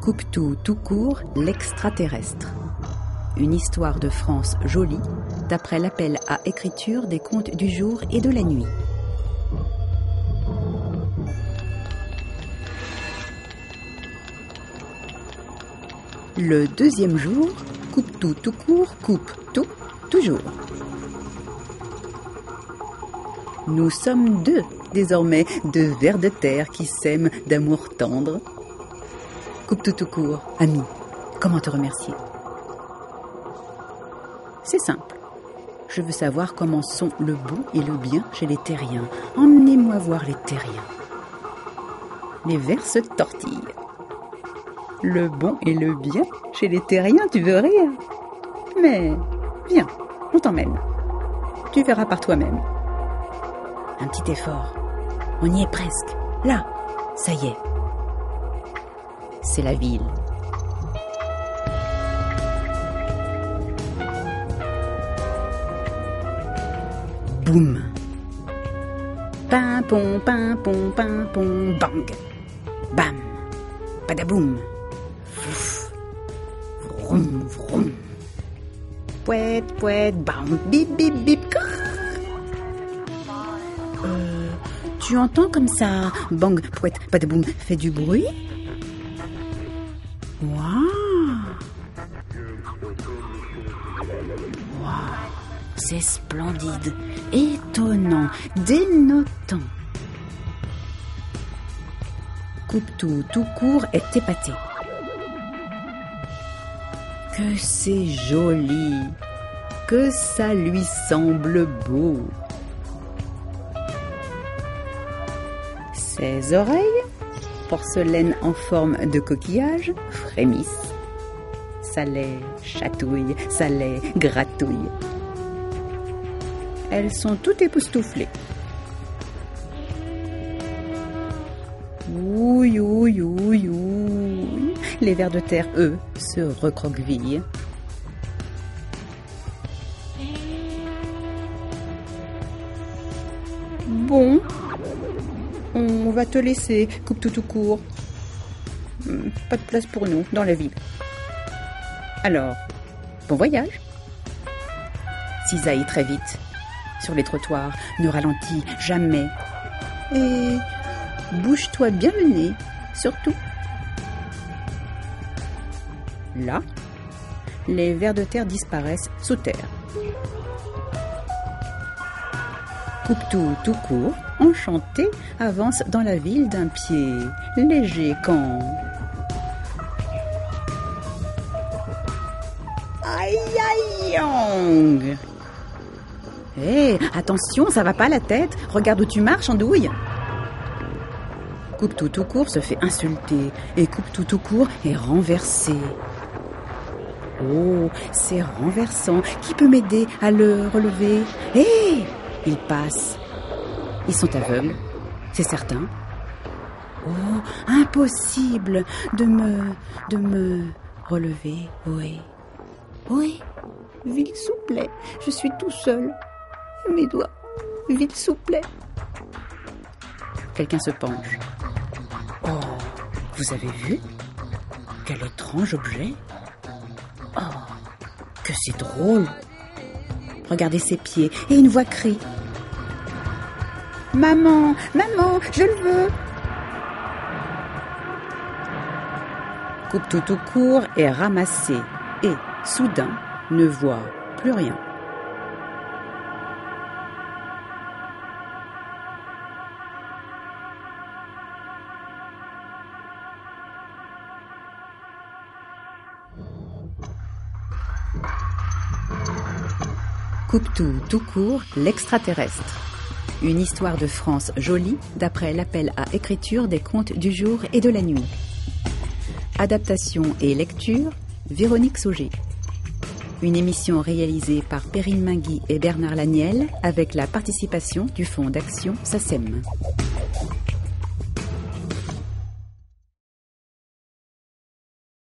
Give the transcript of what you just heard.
Coupe-tout tout court, l'extraterrestre. Une histoire de France jolie, d'après l'appel à écriture des contes du jour et de la nuit. Le deuxième jour, coupe tout tout court, coupe tout toujours. Nous sommes deux, désormais, deux vers de terre qui s'aiment d'amour tendre. Coupe tout tout court, ami, comment te remercier? C'est simple. Je veux savoir comment sont le bon et le bien chez les terriens. Emmenez-moi voir les terriens. Les vers se tortillent. Le bon et le bien chez les terriens, tu veux rire? Mais viens, on t'emmène. Tu verras par toi-même. Un petit effort. On y est presque. Là, ça y est. C'est la ville. Boum. Pimpon, pimpon, pimpon, bang. Bam. Badaboum. Fouf. Vroom, vroom. Pouet, pouet, bam, bip, bip, bip. Euh, tu entends comme ça Bang, pouet, badaboum, fait du bruit? C'est splendide, étonnant, dénotant. Coupe-tout tout court est épaté. Que c'est joli, que ça lui semble beau. Ses oreilles, porcelaine en forme de coquillage, frémissent. Ça les chatouille, ça les gratouille. Elles sont toutes époustouflées. Ouille. Les vers de terre, eux, se recroquevillent. Bon, on va te laisser, coupe tout tout court. Hmm, Pas de place pour nous dans la ville. Alors, bon voyage. Cisaille très vite. Sur les trottoirs, ne ralentis jamais. Et bouge-toi bien le nez, surtout. Là, les vers de terre disparaissent sous terre. Coupe-tout tout court, enchanté, avance dans la ville d'un pied léger quand... Hé, attention, ça va pas la tête Regarde où tu marches, andouille Coupe tout tout court se fait insulter et coupe tout tout court est renversé. Oh, c'est renversant. Qui peut m'aider à le relever? Hé Ils passent. Ils sont aveugles, c'est certain. Oh, impossible de me. de me relever. Oui. Oui. Vous plaît. Je suis tout seul. Mes doigts. Vous plaît. Quelqu'un se penche. Oh, vous avez vu? Quel étrange objet Oh, que c'est drôle Regardez ses pieds et une voix crie. Maman, maman, je le veux Coupe tout au court est ramassé et, soudain, ne voit plus rien. Coupe-tout tout court, l'extraterrestre. Une histoire de France jolie d'après l'appel à écriture des contes du jour et de la nuit. Adaptation et lecture, Véronique Sauger. Une émission réalisée par Perrine Mingui et Bernard Laniel avec la participation du Fonds d'action SACEM.